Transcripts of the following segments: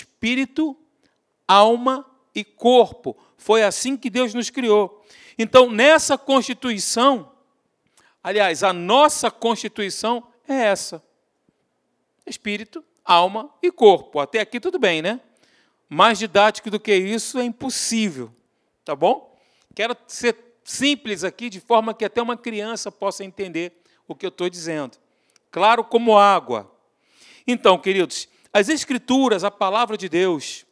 espírito, alma e corpo. Foi assim que Deus nos criou. Então, nessa constituição, aliás, a nossa constituição é essa: espírito, alma e corpo. Até aqui tudo bem, né? Mais didático do que isso é impossível, tá bom? Quero ser simples aqui, de forma que até uma criança possa entender o que eu estou dizendo. Claro como água. Então, queridos, as Escrituras, a palavra de Deus,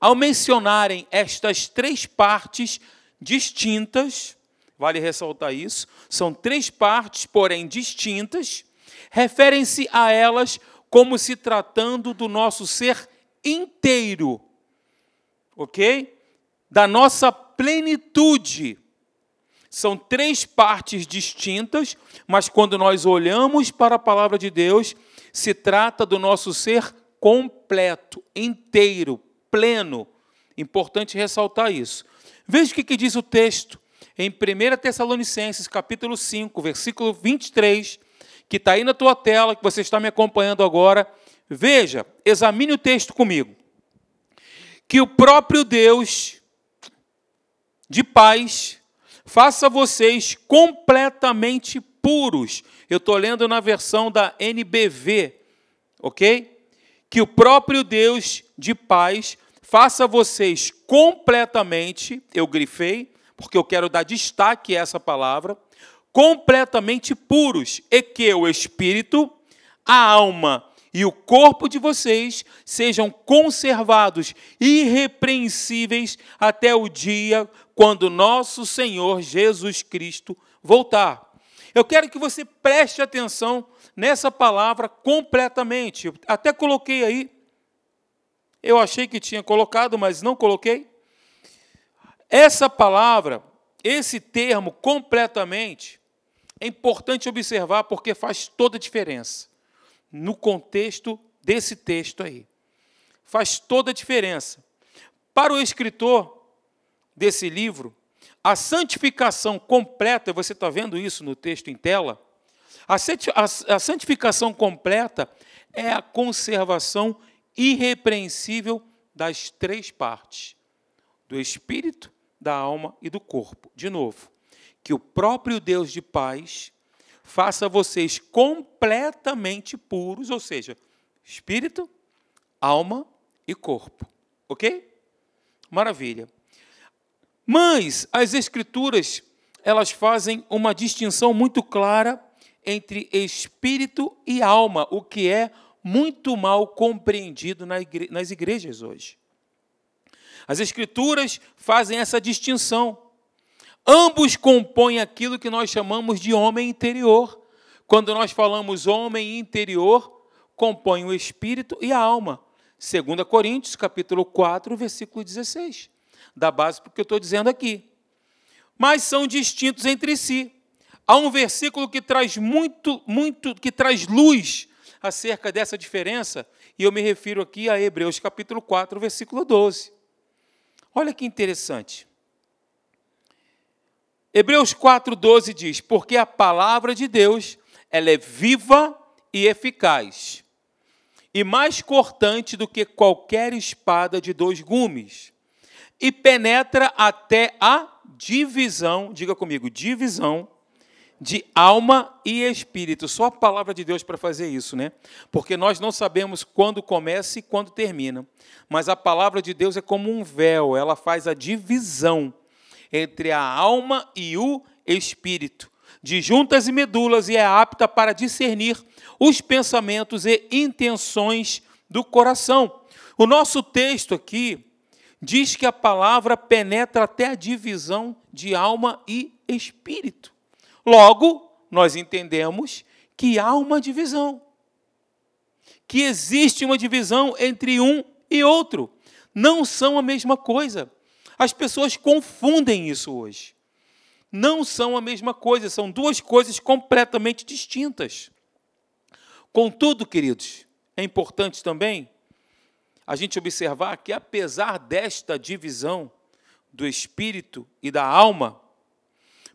ao mencionarem estas três partes distintas, vale ressaltar isso, são três partes, porém distintas, referem-se a elas como se tratando do nosso ser inteiro, ok? Da nossa plenitude. São três partes distintas, mas quando nós olhamos para a palavra de Deus, se trata do nosso ser completo, inteiro, pleno. Importante ressaltar isso. Veja o que diz o texto em 1 Tessalonicenses, capítulo 5, versículo 23, que está aí na tua tela, que você está me acompanhando agora. Veja, examine o texto comigo. Que o próprio Deus de paz faça vocês completamente puros. Eu estou lendo na versão da NBV, ok? Que o próprio Deus de paz faça vocês completamente, eu grifei, porque eu quero dar destaque a essa palavra, completamente puros, e que o espírito, a alma e o corpo de vocês sejam conservados irrepreensíveis até o dia quando nosso Senhor Jesus Cristo voltar. Eu quero que você preste atenção nessa palavra completamente. Eu até coloquei aí. Eu achei que tinha colocado, mas não coloquei. Essa palavra, esse termo completamente, é importante observar porque faz toda a diferença no contexto desse texto aí. Faz toda a diferença. Para o escritor desse livro, a santificação completa, você está vendo isso no texto em tela? A santificação completa é a conservação irrepreensível das três partes: do espírito, da alma e do corpo. De novo, que o próprio Deus de paz faça vocês completamente puros, ou seja, espírito, alma e corpo. Ok? Maravilha. Mas as escrituras, elas fazem uma distinção muito clara entre espírito e alma, o que é muito mal compreendido nas igrejas hoje. As escrituras fazem essa distinção. Ambos compõem aquilo que nós chamamos de homem interior. Quando nós falamos homem interior, compõe o espírito e a alma. 2 Coríntios, capítulo 4, versículo 16 da base porque eu estou dizendo aqui. Mas são distintos entre si. Há um versículo que traz muito, muito, que traz luz acerca dessa diferença, e eu me refiro aqui a Hebreus capítulo 4, versículo 12. Olha que interessante. Hebreus 4:12 diz: "Porque a palavra de Deus, ela é viva e eficaz, e mais cortante do que qualquer espada de dois gumes, e penetra até a divisão, diga comigo, divisão de alma e espírito. Só a palavra de Deus para fazer isso, né? Porque nós não sabemos quando começa e quando termina. Mas a palavra de Deus é como um véu, ela faz a divisão entre a alma e o espírito, de juntas e medulas, e é apta para discernir os pensamentos e intenções do coração. O nosso texto aqui, diz que a palavra penetra até a divisão de alma e espírito. Logo, nós entendemos que há uma divisão. Que existe uma divisão entre um e outro. Não são a mesma coisa. As pessoas confundem isso hoje. Não são a mesma coisa, são duas coisas completamente distintas. Contudo, queridos, é importante também a gente observar que, apesar desta divisão do espírito e da alma,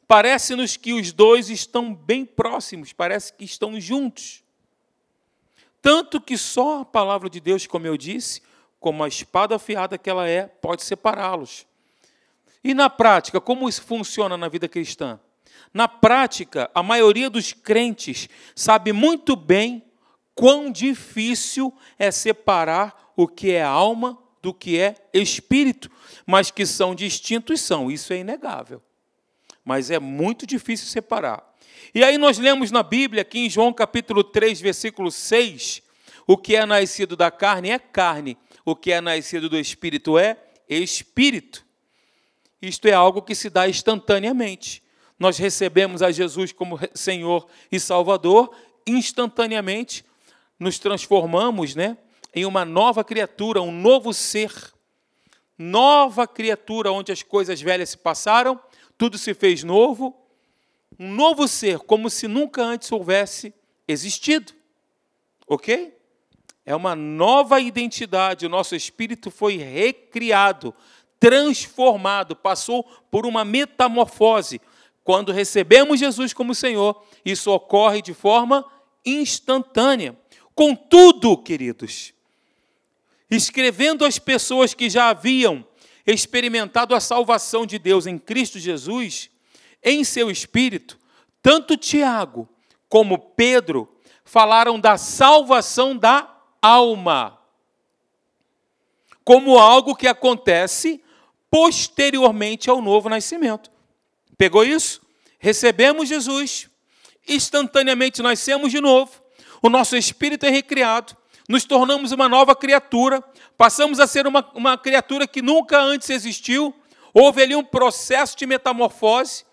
parece-nos que os dois estão bem próximos, parece que estão juntos. Tanto que só a palavra de Deus, como eu disse, como a espada afiada que ela é, pode separá-los. E na prática, como isso funciona na vida cristã? Na prática, a maioria dos crentes sabe muito bem quão difícil é separar o que é alma do que é espírito, mas que são distintos são, isso é inegável. Mas é muito difícil separar. E aí nós lemos na Bíblia, aqui em João capítulo 3, versículo 6, o que é nascido da carne é carne, o que é nascido do espírito é espírito. Isto é algo que se dá instantaneamente. Nós recebemos a Jesus como Senhor e Salvador, instantaneamente nos transformamos, né, em uma nova criatura, um novo ser. Nova criatura onde as coisas velhas se passaram, tudo se fez novo, um novo ser, como se nunca antes houvesse existido. OK? É uma nova identidade, o nosso espírito foi recriado, transformado, passou por uma metamorfose. Quando recebemos Jesus como Senhor, isso ocorre de forma instantânea. Contudo, queridos, escrevendo às pessoas que já haviam experimentado a salvação de Deus em Cristo Jesus, em seu espírito, tanto Tiago como Pedro falaram da salvação da alma, como algo que acontece posteriormente ao novo nascimento. Pegou isso? Recebemos Jesus, instantaneamente nascemos de novo, o nosso espírito é recriado, nos tornamos uma nova criatura, passamos a ser uma, uma criatura que nunca antes existiu, houve ali um processo de metamorfose,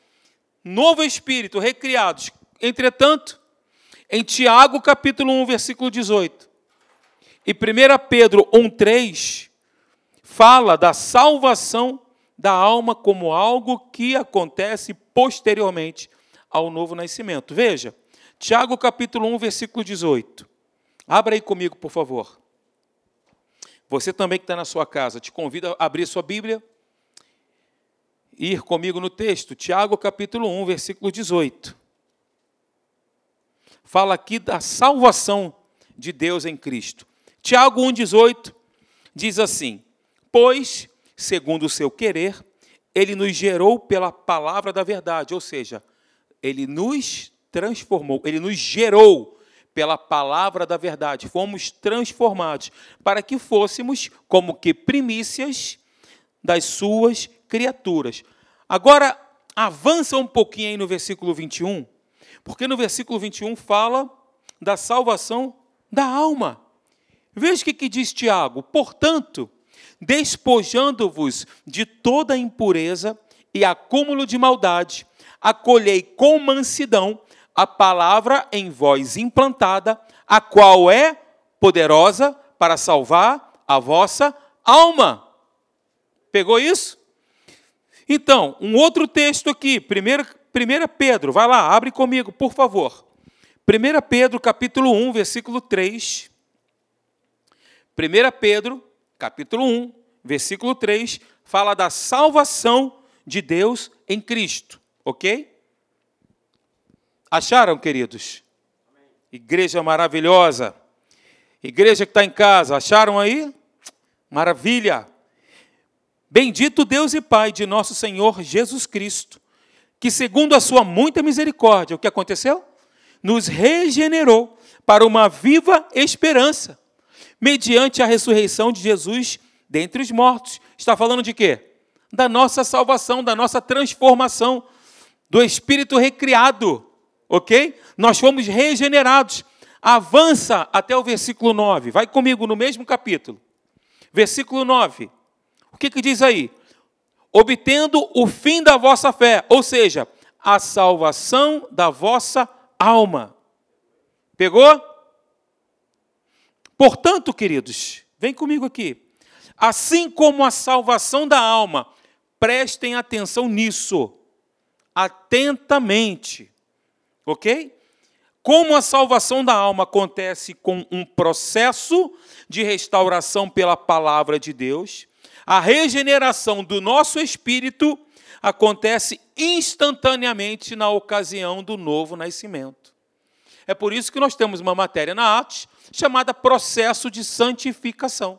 novo espírito, recriados. Entretanto, em Tiago capítulo 1, versículo 18, e 1 Pedro 1,3 fala da salvação da alma como algo que acontece posteriormente ao novo nascimento. Veja, Tiago capítulo 1, versículo 18. Abra aí comigo, por favor. Você também que está na sua casa, te convido a abrir sua Bíblia e ir comigo no texto. Tiago capítulo 1, versículo 18. Fala aqui da salvação de Deus em Cristo. Tiago 1,18 diz assim: Pois, segundo o seu querer, ele nos gerou pela palavra da verdade, ou seja, ele nos transformou, ele nos gerou pela palavra da verdade, fomos transformados para que fôssemos como que primícias das suas criaturas. Agora, avança um pouquinho aí no versículo 21, porque no versículo 21 fala da salvação da alma. Veja o que, que diz Tiago: portanto, despojando-vos de toda impureza e acúmulo de maldade, acolhei com mansidão a palavra em vós implantada, a qual é poderosa para salvar a vossa alma. Pegou isso? Então, um outro texto aqui, 1 Pedro, vai lá, abre comigo, por favor. 1 Pedro, capítulo 1, versículo 3. 1 Pedro, capítulo 1, versículo 3, fala da salvação de Deus em Cristo, ok? Acharam, queridos? Igreja maravilhosa. Igreja que está em casa, acharam aí? Maravilha. Bendito Deus e Pai de nosso Senhor Jesus Cristo, que segundo a sua muita misericórdia, o que aconteceu? Nos regenerou para uma viva esperança mediante a ressurreição de Jesus dentre os mortos. Está falando de quê? Da nossa salvação, da nossa transformação, do espírito recriado, ok? Nós fomos regenerados. Avança até o versículo 9, vai comigo no mesmo capítulo. Versículo 9. O que, que diz aí? Obtendo o fim da vossa fé, ou seja, a salvação da vossa alma. Pegou? Portanto, queridos, vem comigo aqui. Assim como a salvação da alma, prestem atenção nisso, atentamente, ok? Como a salvação da alma acontece com um processo de restauração pela palavra de Deus, a regeneração do nosso espírito acontece instantaneamente na ocasião do novo nascimento. É por isso que nós temos uma matéria na Atos chamada processo de santificação.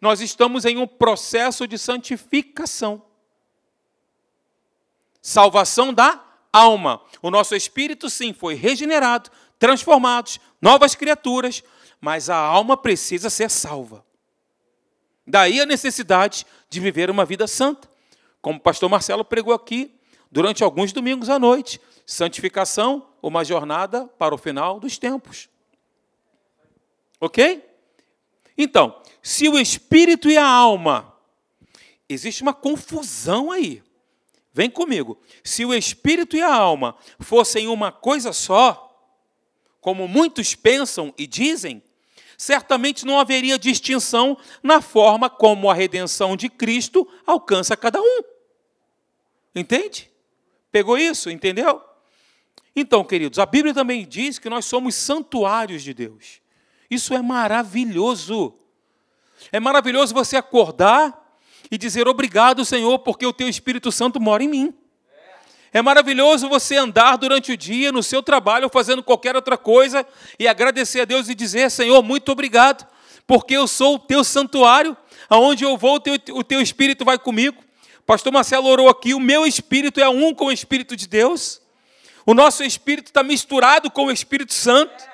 nós estamos em um processo de santificação. Salvação da alma. O nosso espírito, sim, foi regenerado, transformado, novas criaturas, mas a alma precisa ser salva. Daí a necessidade de viver uma vida santa. Como o pastor Marcelo pregou aqui durante alguns domingos à noite. Santificação, uma jornada para o final dos tempos. Ok? Então, se o espírito e a alma, existe uma confusão aí. Vem comigo. Se o espírito e a alma fossem uma coisa só, como muitos pensam e dizem, certamente não haveria distinção na forma como a redenção de Cristo alcança cada um. Entende? Pegou isso? Entendeu? Então, queridos, a Bíblia também diz que nós somos santuários de Deus. Isso é maravilhoso. É maravilhoso você acordar e dizer obrigado, Senhor, porque o teu Espírito Santo mora em mim. É maravilhoso você andar durante o dia no seu trabalho, fazendo qualquer outra coisa, e agradecer a Deus e dizer: Senhor, muito obrigado, porque eu sou o teu santuário, aonde eu vou, o teu, o teu Espírito vai comigo. Pastor Marcelo orou aqui: o meu Espírito é um com o Espírito de Deus, o nosso Espírito está misturado com o Espírito Santo.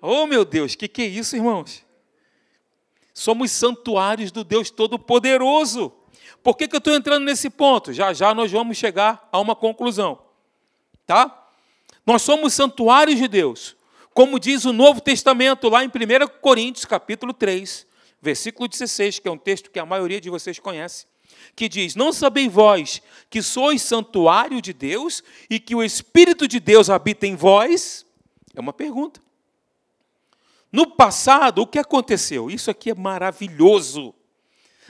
Oh, meu Deus, que, que é isso, irmãos? Somos santuários do Deus Todo-Poderoso. Por que, que eu estou entrando nesse ponto? Já já nós vamos chegar a uma conclusão. Tá? Nós somos santuários de Deus. Como diz o Novo Testamento, lá em 1 Coríntios, capítulo 3, versículo 16, que é um texto que a maioria de vocês conhece, que diz: Não sabeis vós que sois santuário de Deus e que o Espírito de Deus habita em vós? É uma pergunta. No passado, o que aconteceu? Isso aqui é maravilhoso.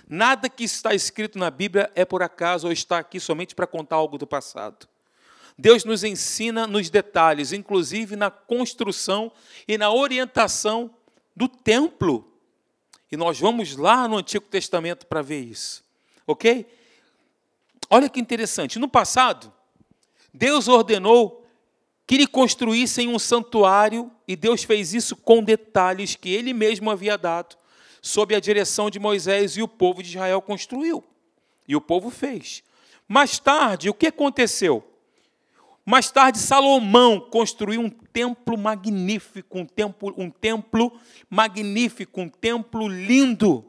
Nada que está escrito na Bíblia é por acaso ou está aqui somente para contar algo do passado. Deus nos ensina nos detalhes, inclusive na construção e na orientação do templo. E nós vamos lá no Antigo Testamento para ver isso. Ok? Olha que interessante. No passado, Deus ordenou que lhe construíssem um santuário, e Deus fez isso com detalhes que ele mesmo havia dado, sob a direção de Moisés, e o povo de Israel construiu. E o povo fez. Mais tarde, o que aconteceu? Mais tarde, Salomão construiu um templo magnífico, um templo, um templo magnífico, um templo lindo.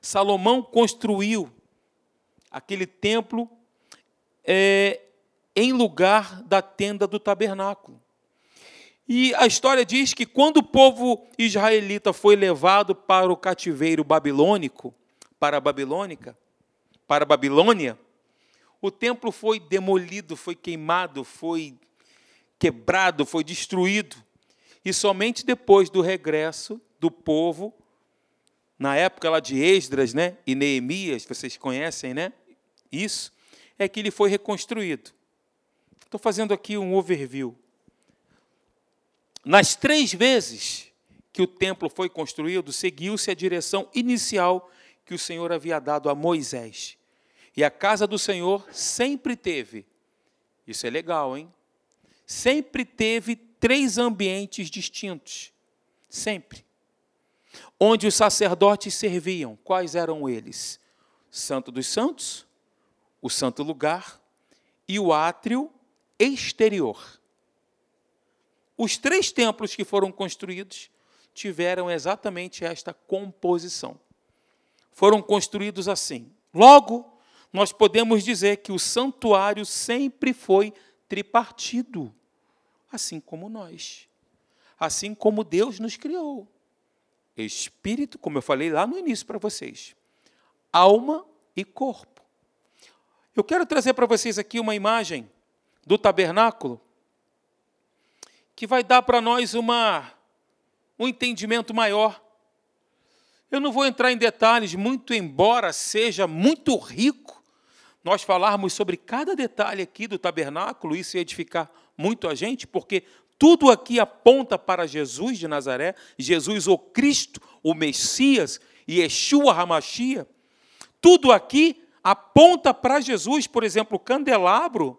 Salomão construiu aquele templo é, em lugar da tenda do tabernáculo. E a história diz que quando o povo israelita foi levado para o cativeiro babilônico, para a Babilônica, para a Babilônia, o templo foi demolido, foi queimado, foi quebrado, foi destruído. E somente depois do regresso do povo, na época lá de Esdras né, e Neemias, vocês conhecem né, isso, é que ele foi reconstruído. Estou fazendo aqui um overview. Nas três vezes que o templo foi construído, seguiu-se a direção inicial que o Senhor havia dado a Moisés. E a casa do Senhor sempre teve, isso é legal, hein? Sempre teve três ambientes distintos. Sempre. Onde os sacerdotes serviam. Quais eram eles? Santo dos Santos, o Santo Lugar e o átrio exterior. Os três templos que foram construídos tiveram exatamente esta composição. Foram construídos assim. Logo, nós podemos dizer que o santuário sempre foi tripartido, assim como nós. Assim como Deus nos criou. Espírito, como eu falei lá no início para vocês, alma e corpo. Eu quero trazer para vocês aqui uma imagem do tabernáculo, que vai dar para nós uma, um entendimento maior. Eu não vou entrar em detalhes, muito embora seja muito rico nós falarmos sobre cada detalhe aqui do tabernáculo, isso ia edificar muito a gente, porque tudo aqui aponta para Jesus de Nazaré, Jesus o Cristo, o Messias, Yeshua Hamashia. Tudo aqui aponta para Jesus, por exemplo, o candelabro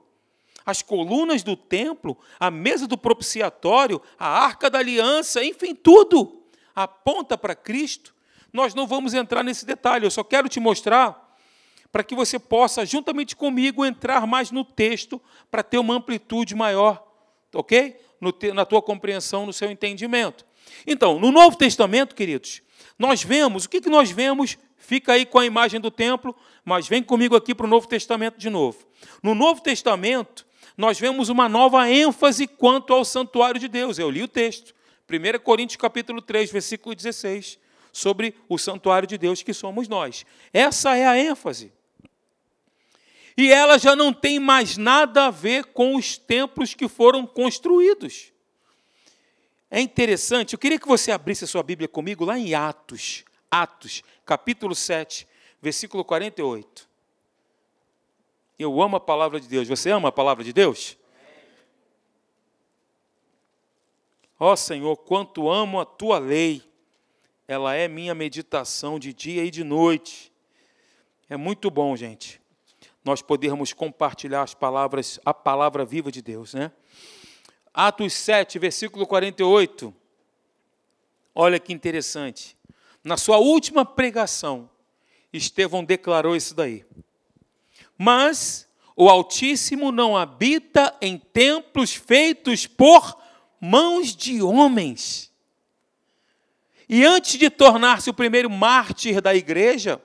as colunas do templo, a mesa do propiciatório, a arca da aliança, enfim, tudo aponta para Cristo. nós não vamos entrar nesse detalhe, eu só quero te mostrar para que você possa, juntamente comigo, entrar mais no texto para ter uma amplitude maior, ok? Na tua compreensão, no seu entendimento. Então, no Novo Testamento, queridos, nós vemos, o que, que nós vemos? Fica aí com a imagem do templo, mas vem comigo aqui para o Novo Testamento de novo. No Novo Testamento, nós vemos uma nova ênfase quanto ao santuário de Deus. Eu li o texto, 1 Coríntios capítulo 3, versículo 16, sobre o santuário de Deus que somos nós. Essa é a ênfase. E ela já não tem mais nada a ver com os templos que foram construídos. É interessante, eu queria que você abrisse a sua Bíblia comigo lá em Atos, Atos, capítulo 7, versículo 48. Eu amo a palavra de Deus. Você ama a palavra de Deus? Ó oh, Senhor, quanto amo a tua lei. Ela é minha meditação de dia e de noite. É muito bom, gente nós podermos compartilhar as palavras, a palavra viva de Deus, né? Atos 7, versículo 48. Olha que interessante. Na sua última pregação, Estevão declarou isso daí. Mas o Altíssimo não habita em templos feitos por mãos de homens. E antes de tornar-se o primeiro mártir da igreja,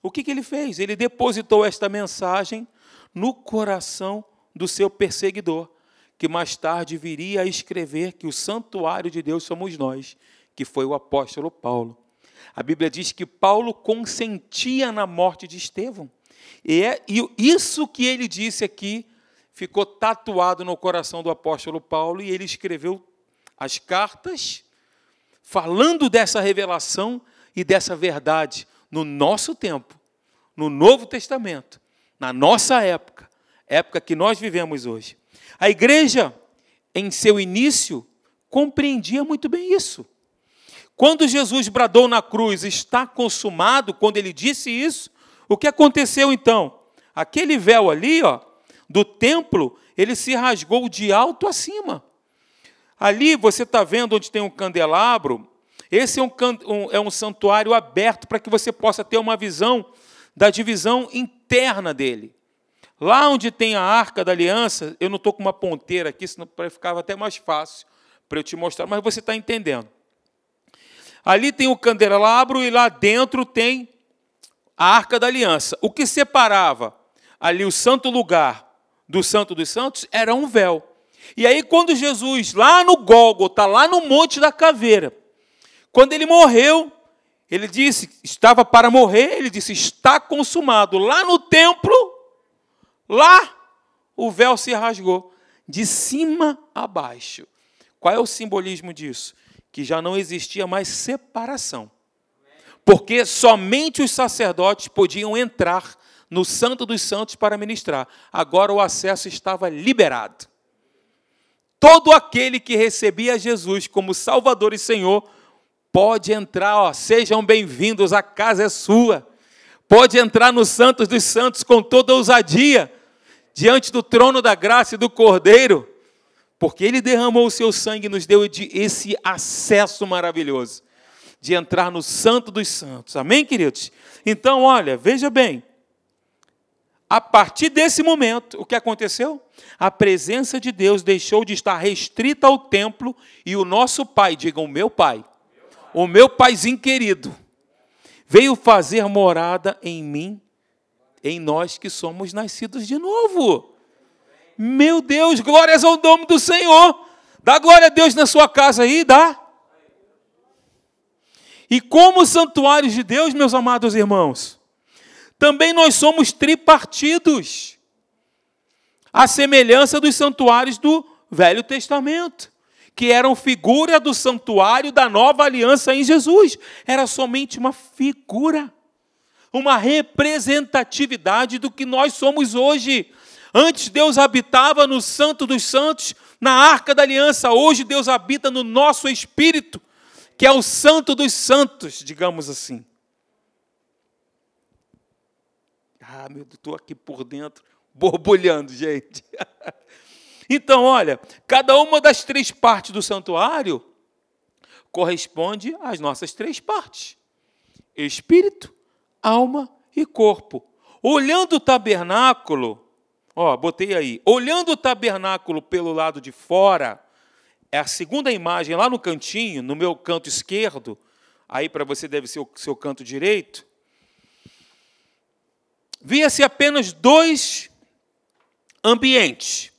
o que, que ele fez? Ele depositou esta mensagem no coração do seu perseguidor, que mais tarde viria a escrever que o santuário de Deus somos nós, que foi o apóstolo Paulo. A Bíblia diz que Paulo consentia na morte de Estevão. E, é, e isso que ele disse aqui ficou tatuado no coração do apóstolo Paulo e ele escreveu as cartas falando dessa revelação e dessa verdade no nosso tempo, no Novo Testamento, na nossa época, época que nós vivemos hoje. A igreja, em seu início, compreendia muito bem isso. Quando Jesus bradou na cruz, está consumado, quando ele disse isso, o que aconteceu então? Aquele véu ali, ó, do templo, ele se rasgou de alto a cima. Ali você está vendo onde tem um candelabro, esse é um, um, é um santuário aberto para que você possa ter uma visão da divisão interna dele. Lá onde tem a arca da aliança, eu não estou com uma ponteira aqui, senão ficava até mais fácil para eu te mostrar, mas você está entendendo. Ali tem o candelabro e lá dentro tem a arca da aliança. O que separava ali o santo lugar do santo dos santos era um véu. E aí, quando Jesus, lá no Gólgota, lá no Monte da Caveira, quando ele morreu, ele disse, estava para morrer, ele disse, está consumado. Lá no templo, lá, o véu se rasgou, de cima a baixo. Qual é o simbolismo disso? Que já não existia mais separação. Porque somente os sacerdotes podiam entrar no Santo dos Santos para ministrar. Agora o acesso estava liberado. Todo aquele que recebia Jesus como Salvador e Senhor Pode entrar, ó, sejam bem-vindos, a casa é sua. Pode entrar no Santos dos Santos com toda ousadia, diante do trono da graça e do Cordeiro, porque Ele derramou o seu sangue e nos deu esse acesso maravilhoso de entrar no Santo dos Santos. Amém, queridos? Então, olha, veja bem. A partir desse momento, o que aconteceu? A presença de Deus deixou de estar restrita ao templo e o nosso Pai, digam, meu Pai, o meu paizinho querido, veio fazer morada em mim, em nós que somos nascidos de novo. Meu Deus, glórias ao nome do Senhor. Dá glória a Deus na sua casa aí, dá. E como santuários de Deus, meus amados irmãos, também nós somos tripartidos, à semelhança dos santuários do Velho Testamento que eram figura do santuário da nova aliança em Jesus. Era somente uma figura, uma representatividade do que nós somos hoje. Antes Deus habitava no Santo dos Santos, na arca da aliança. Hoje Deus habita no nosso espírito, que é o Santo dos Santos, digamos assim. Ah, meu Deus, estou aqui por dentro, borbulhando, gente. Então, olha, cada uma das três partes do santuário corresponde às nossas três partes: espírito, alma e corpo. Olhando o tabernáculo, ó, botei aí, olhando o tabernáculo pelo lado de fora, é a segunda imagem lá no cantinho, no meu canto esquerdo, aí para você deve ser o seu canto direito. Via-se apenas dois ambientes.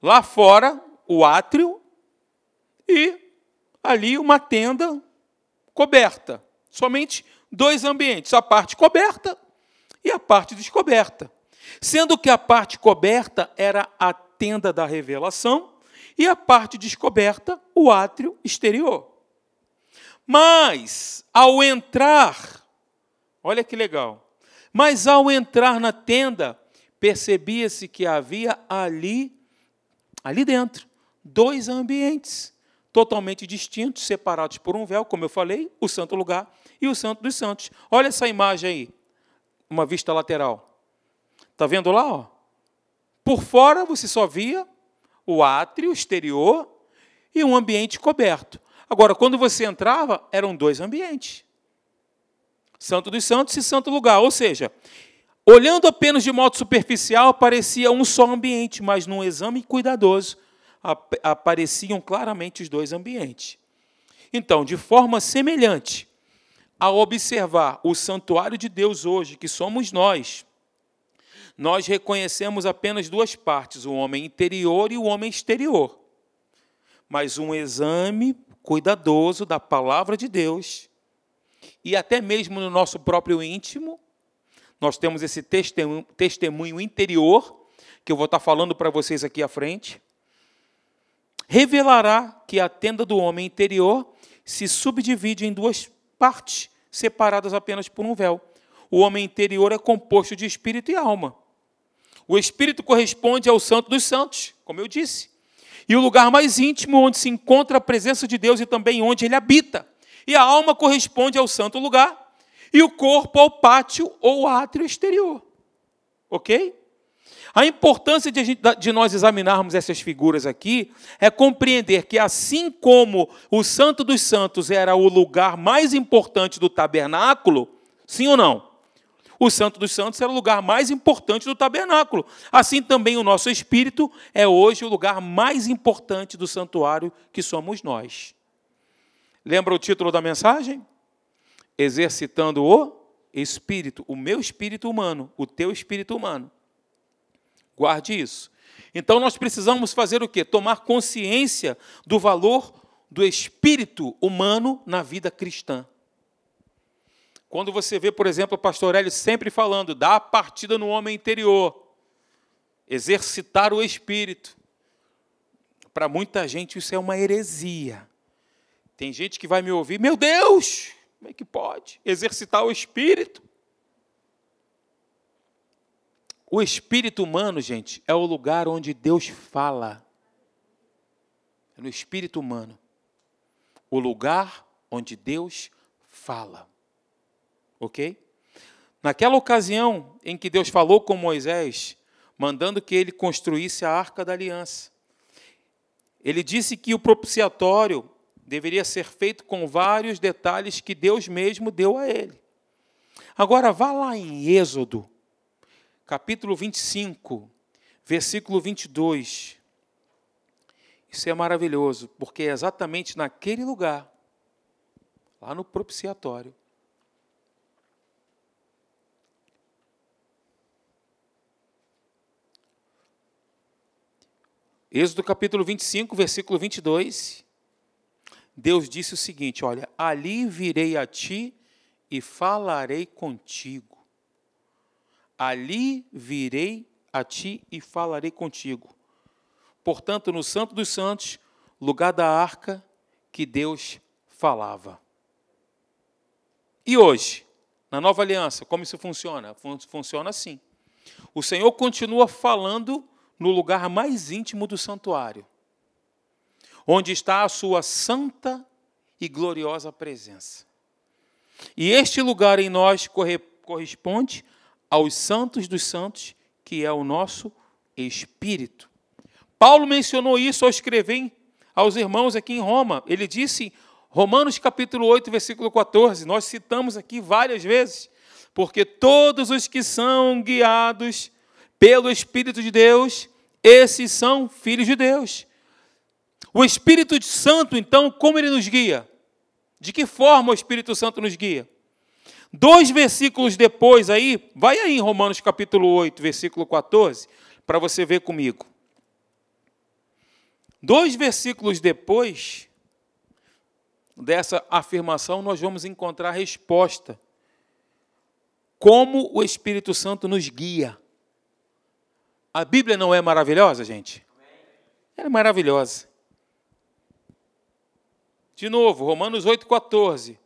Lá fora, o átrio e ali uma tenda coberta. Somente dois ambientes, a parte coberta e a parte descoberta. Sendo que a parte coberta era a tenda da revelação e a parte descoberta, o átrio exterior. Mas, ao entrar, olha que legal, mas ao entrar na tenda, percebia-se que havia ali, ali dentro, dois ambientes totalmente distintos, separados por um véu, como eu falei, o santo lugar e o santo dos santos. Olha essa imagem aí, uma vista lateral. Está vendo lá? Ó? Por fora você só via o átrio exterior e um ambiente coberto. Agora, quando você entrava, eram dois ambientes. Santo dos Santos e Santo Lugar. Ou seja, olhando apenas de modo superficial, parecia um só ambiente, mas num exame cuidadoso, apareciam claramente os dois ambientes. Então, de forma semelhante, ao observar o santuário de Deus hoje, que somos nós, nós reconhecemos apenas duas partes, o homem interior e o homem exterior. Mas um exame cuidadoso da palavra de Deus e até mesmo no nosso próprio íntimo, nós temos esse testemunho, interior, que eu vou estar falando para vocês aqui à frente, revelará que a tenda do homem interior se subdivide em duas partes, separadas apenas por um véu. O homem interior é composto de espírito e alma. O espírito corresponde ao santo dos santos, como eu disse, e o lugar mais íntimo onde se encontra a presença de Deus e também onde ele habita. E a alma corresponde ao santo lugar, e o corpo ao pátio ou átrio exterior. Ok? A importância de, gente, de, nós examinarmos essas figuras aqui é compreender que, assim como o Santo dos Santos era o lugar mais importante do tabernáculo, sim ou não? O Santo dos Santos era o lugar mais importante do tabernáculo. Assim também o nosso espírito é hoje o lugar mais importante do santuário que somos nós. Lembra o título da mensagem? Exercitando o espírito, o meu espírito humano, o teu espírito humano. Guarde isso. Então nós precisamos fazer o quê? Tomar consciência do valor do espírito humano na vida cristã. Quando você vê, por exemplo, o pastor Hélio sempre falando, dá a partida no homem interior, exercitar o espírito. Para muita gente isso é uma heresia. Tem gente que vai me ouvir, meu Deus, como é que pode? Exercitar o espírito. O espírito humano, gente, é o lugar onde Deus fala. É no espírito humano. O lugar onde Deus fala. Ok? Naquela ocasião em que Deus falou com Moisés, mandando que ele construísse a arca da aliança, ele disse que o propiciatório deveria ser feito com vários detalhes que Deus mesmo deu a ele. Agora, vá lá em Êxodo, capítulo 25, versículo 22. Isso é maravilhoso, porque é exatamente naquele lugar, lá no propiciatório, Êxodo capítulo 25, versículo 22. Deus disse o seguinte: Olha, ali virei a ti e falarei contigo. Ali virei a ti e falarei contigo. Portanto, no Santo dos Santos, lugar da arca que Deus falava. E hoje, na nova aliança, como isso funciona? Funciona assim. O Senhor continua falando no lugar mais íntimo do santuário onde está a sua santa e gloriosa presença. E este lugar em nós corresponde aos santos dos santos, que é o nosso espírito. Paulo mencionou isso ao escrever aos irmãos aqui em Roma. Ele disse: Romanos capítulo 8, versículo 14, nós citamos aqui várias vezes, porque todos os que são guiados pelo Espírito de Deus, esses são filhos de Deus. O Espírito Santo, então, como ele nos guia? De que forma o Espírito Santo nos guia? Dois versículos depois aí, vai aí em Romanos capítulo 8, versículo 14, para você ver comigo. Dois versículos depois dessa afirmação, nós vamos encontrar a resposta. Como o Espírito Santo nos guia. A Bíblia não é maravilhosa, gente? Ela é maravilhosa. De novo, Romanos 8,14.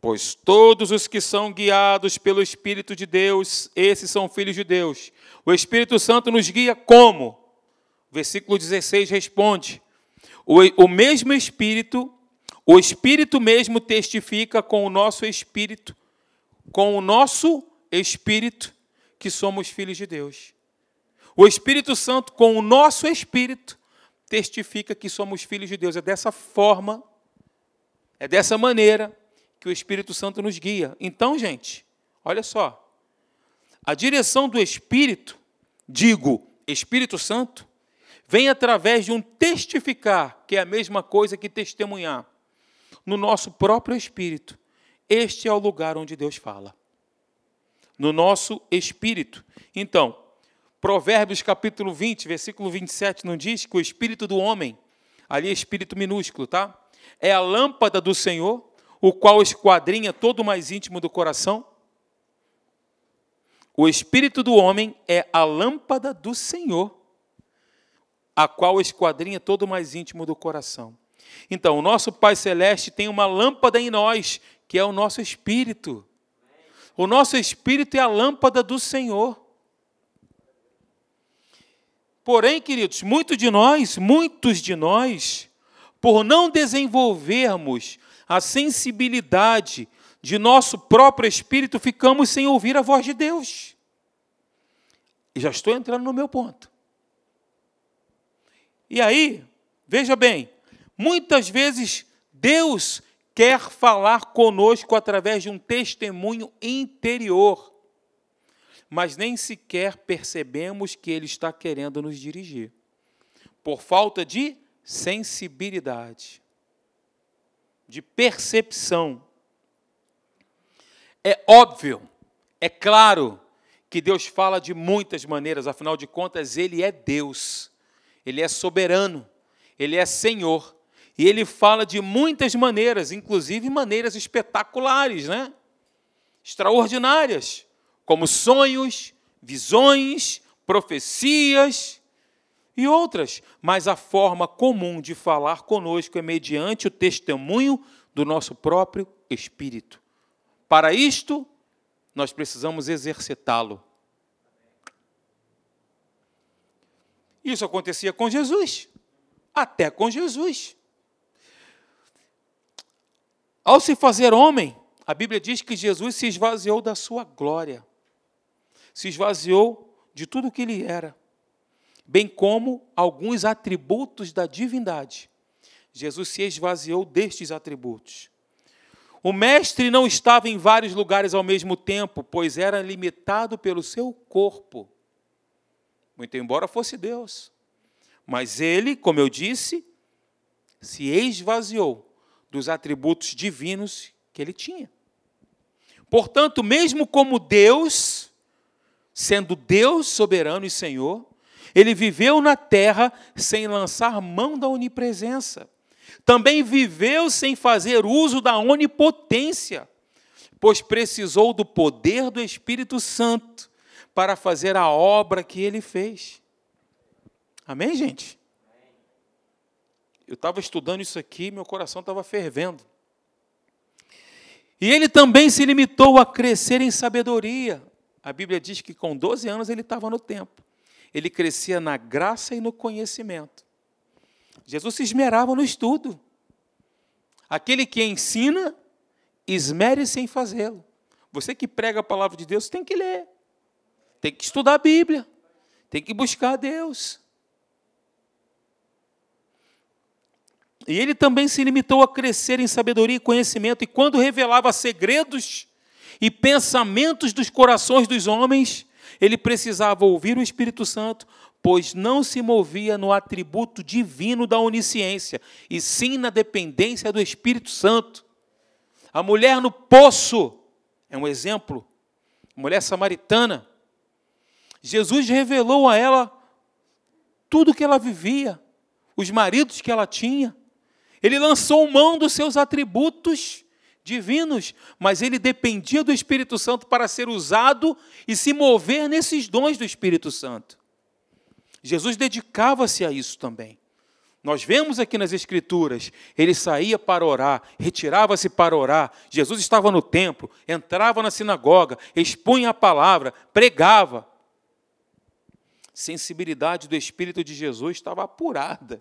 Pois todos os que são guiados pelo Espírito de Deus, esses são filhos de Deus. O Espírito Santo nos guia como? Versículo 16 responde: o, o mesmo Espírito, o Espírito mesmo testifica com o nosso Espírito, com o nosso Espírito, que somos filhos de Deus. O Espírito Santo, com o nosso Espírito, testifica que somos filhos de Deus. É dessa forma, é dessa maneira que o Espírito Santo nos guia. Então, gente, olha só. A direção do Espírito, digo, Espírito Santo, vem através de um testificar, que é a mesma coisa que testemunhar, no nosso próprio espírito. Este é o lugar onde Deus fala. No nosso espírito. Então, Provérbios capítulo 20, versículo 27, não diz que o espírito do homem, ali é espírito minúsculo, tá? É a lâmpada do Senhor o qual esquadrinha todo o mais íntimo do coração? O espírito do homem é a lâmpada do Senhor, a qual esquadrinha todo o mais íntimo do coração. Então, o nosso Pai Celeste tem uma lâmpada em nós, que é o nosso espírito. O nosso espírito é a lâmpada do Senhor. Porém, queridos, muitos de nós, muitos de nós, por não desenvolvermos a sensibilidade de nosso próprio espírito, ficamos sem ouvir a voz de Deus. E já estou entrando no meu ponto. E aí, veja bem, muitas vezes Deus quer falar conosco através de um testemunho interior, mas nem sequer percebemos que Ele está querendo nos dirigir, por falta de sensibilidade de percepção. É óbvio, é claro que Deus fala de muitas maneiras, afinal de contas, Ele é Deus, Ele é soberano, Ele é Senhor. E Ele fala de muitas maneiras, inclusive maneiras espetaculares, né? extraordinárias, como sonhos, visões, profecias e outras, mas a forma comum de falar conosco é mediante o testemunho do nosso próprio espírito. Para isto, nós precisamos exercitá-lo. Isso acontecia com Jesus, até com Jesus. Ao se fazer homem, a Bíblia diz que Jesus se esvaziou da sua glória, se esvaziou de tudo que ele era bem como alguns atributos da divindade. Jesus se esvaziou destes atributos. O mestre não estava em vários lugares ao mesmo tempo, pois era limitado pelo seu corpo. Muito embora fosse Deus. Mas ele, como eu disse, se esvaziou dos atributos divinos que ele tinha. Portanto, mesmo como Deus, sendo Deus soberano e Senhor, ele viveu na terra sem lançar mão da onipresença. Também viveu sem fazer uso da onipotência, pois precisou do poder do Espírito Santo para fazer a obra que ele fez. Amém, gente? Eu estava estudando isso aqui, meu coração estava fervendo. E ele também se limitou a crescer em sabedoria. A Bíblia diz que com 12 anos ele estava no templo ele crescia na graça e no conhecimento. Jesus se esmerava no estudo. Aquele que ensina, esmere-se em fazê-lo. Você que prega a palavra de Deus tem que ler, tem que estudar a Bíblia, tem que buscar a Deus. E ele também se limitou a crescer em sabedoria e conhecimento, e quando revelava segredos e pensamentos dos corações dos homens, ele precisava ouvir o Espírito Santo, pois não se movia no atributo divino da onisciência, e sim na dependência do Espírito Santo. A mulher no poço é um exemplo, mulher samaritana. Jesus revelou a ela tudo o que ela vivia, os maridos que ela tinha. Ele lançou mão dos seus atributos divinos, mas ele dependia do Espírito Santo para ser usado e se mover nesses dons do Espírito Santo. Jesus dedicava-se a isso também. Nós vemos aqui nas Escrituras, ele saía para orar, retirava-se para orar. Jesus estava no templo, entrava na sinagoga, expunha a palavra, pregava. Sensibilidade do Espírito de Jesus estava apurada,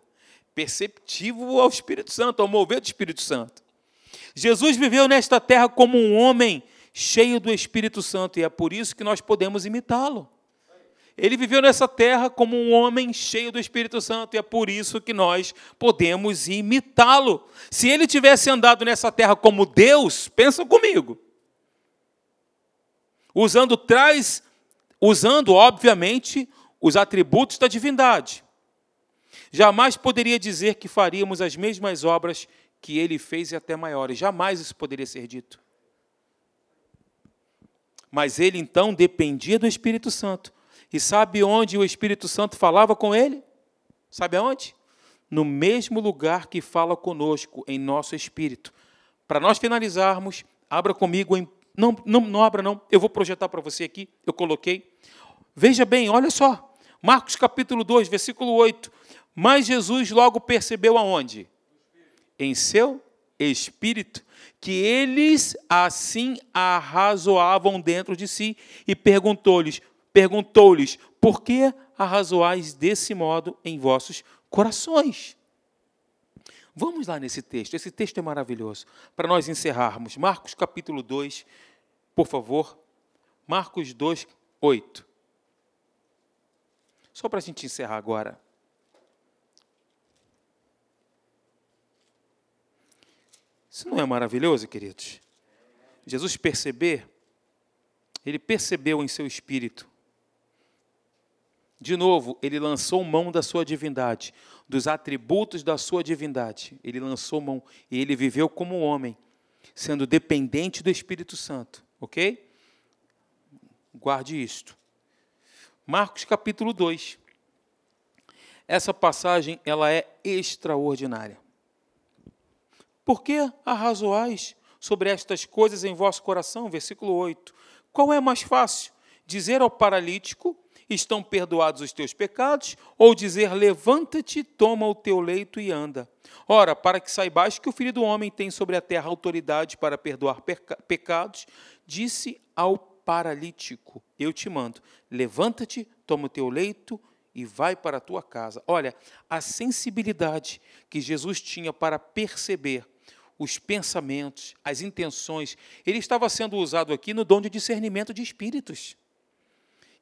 perceptivo ao Espírito Santo, ao mover do Espírito Santo. Jesus viveu nesta terra como um homem cheio do Espírito Santo e é por isso que nós podemos imitá-lo. Ele viveu nessa terra como um homem cheio do Espírito Santo e é por isso que nós podemos imitá-lo. Se ele tivesse andado nessa terra como Deus, pensa comigo. Usando traz usando obviamente os atributos da divindade. Jamais poderia dizer que faríamos as mesmas obras que ele fez e até maiores. Jamais isso poderia ser dito. Mas ele então dependia do Espírito Santo e sabe onde o Espírito Santo falava com ele? Sabe aonde? No mesmo lugar que fala conosco, em nosso espírito. Para nós finalizarmos, abra comigo em. Não, não, não abra, não. Eu vou projetar para você aqui. Eu coloquei. Veja bem, olha só. Marcos capítulo 2, versículo 8. Mas Jesus logo percebeu aonde? Em seu espírito, que eles assim arrazoavam dentro de si e perguntou-lhes: perguntou-lhes: Por que arrazoais desse modo em vossos corações? Vamos lá nesse texto, esse texto é maravilhoso. Para nós encerrarmos, Marcos capítulo 2, por favor. Marcos 2, 8. Só para a gente encerrar agora. Isso não é maravilhoso, queridos? Jesus perceber, ele percebeu em seu espírito de novo, ele lançou mão da sua divindade, dos atributos da sua divindade. Ele lançou mão e ele viveu como homem, sendo dependente do Espírito Santo, ok? Guarde isto. Marcos capítulo 2. Essa passagem ela é extraordinária. Por que arrazoais sobre estas coisas em vosso coração? Versículo 8. Qual é mais fácil? Dizer ao paralítico: estão perdoados os teus pecados, ou dizer, levanta-te, toma o teu leito e anda. Ora, para que saibais que o Filho do Homem tem sobre a terra autoridade para perdoar pecados, disse ao paralítico: Eu te mando, levanta-te, toma o teu leito e vai para a tua casa. Olha, a sensibilidade que Jesus tinha para perceber os pensamentos, as intenções, ele estava sendo usado aqui no dom de discernimento de espíritos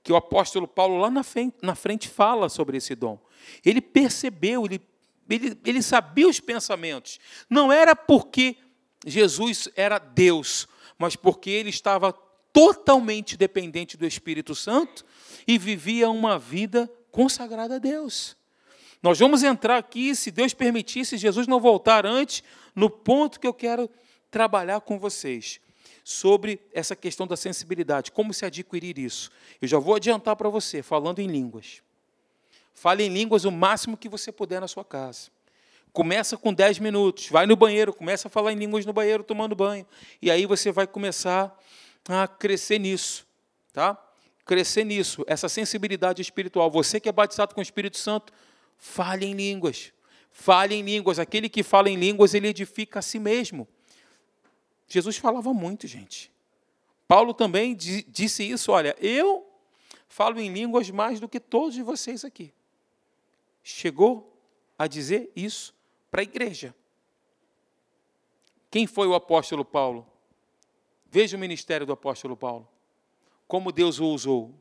que o apóstolo Paulo lá na frente, na frente fala sobre esse dom. Ele percebeu, ele, ele, ele sabia os pensamentos. Não era porque Jesus era Deus, mas porque ele estava totalmente dependente do Espírito Santo e vivia uma vida consagrada a Deus. Nós vamos entrar aqui, se Deus permitir, se Jesus não voltar antes, no ponto que eu quero trabalhar com vocês sobre essa questão da sensibilidade, como se adquirir isso. Eu já vou adiantar para você, falando em línguas. Fale em línguas o máximo que você puder na sua casa. Começa com 10 minutos, vai no banheiro, começa a falar em línguas no banheiro tomando banho. E aí você vai começar a crescer nisso, tá? Crescer nisso, essa sensibilidade espiritual. Você que é batizado com o Espírito Santo, fale em línguas. Fale em línguas. Aquele que fala em línguas, ele edifica a si mesmo. Jesus falava muito, gente. Paulo também disse isso: olha, eu falo em línguas mais do que todos vocês aqui. Chegou a dizer isso para a igreja. Quem foi o apóstolo Paulo? Veja o ministério do apóstolo Paulo. Como Deus o usou.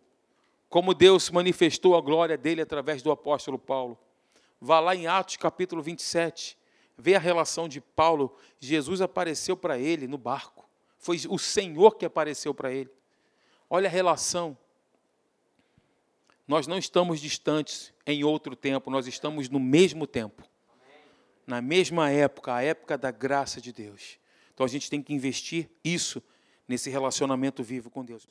Como Deus manifestou a glória dele através do apóstolo Paulo. Vá lá em Atos capítulo 27. Vê a relação de Paulo. Jesus apareceu para ele no barco. Foi o Senhor que apareceu para ele. Olha a relação. Nós não estamos distantes em outro tempo, nós estamos no mesmo tempo. Na mesma época, a época da graça de Deus. Então a gente tem que investir isso nesse relacionamento vivo com Deus.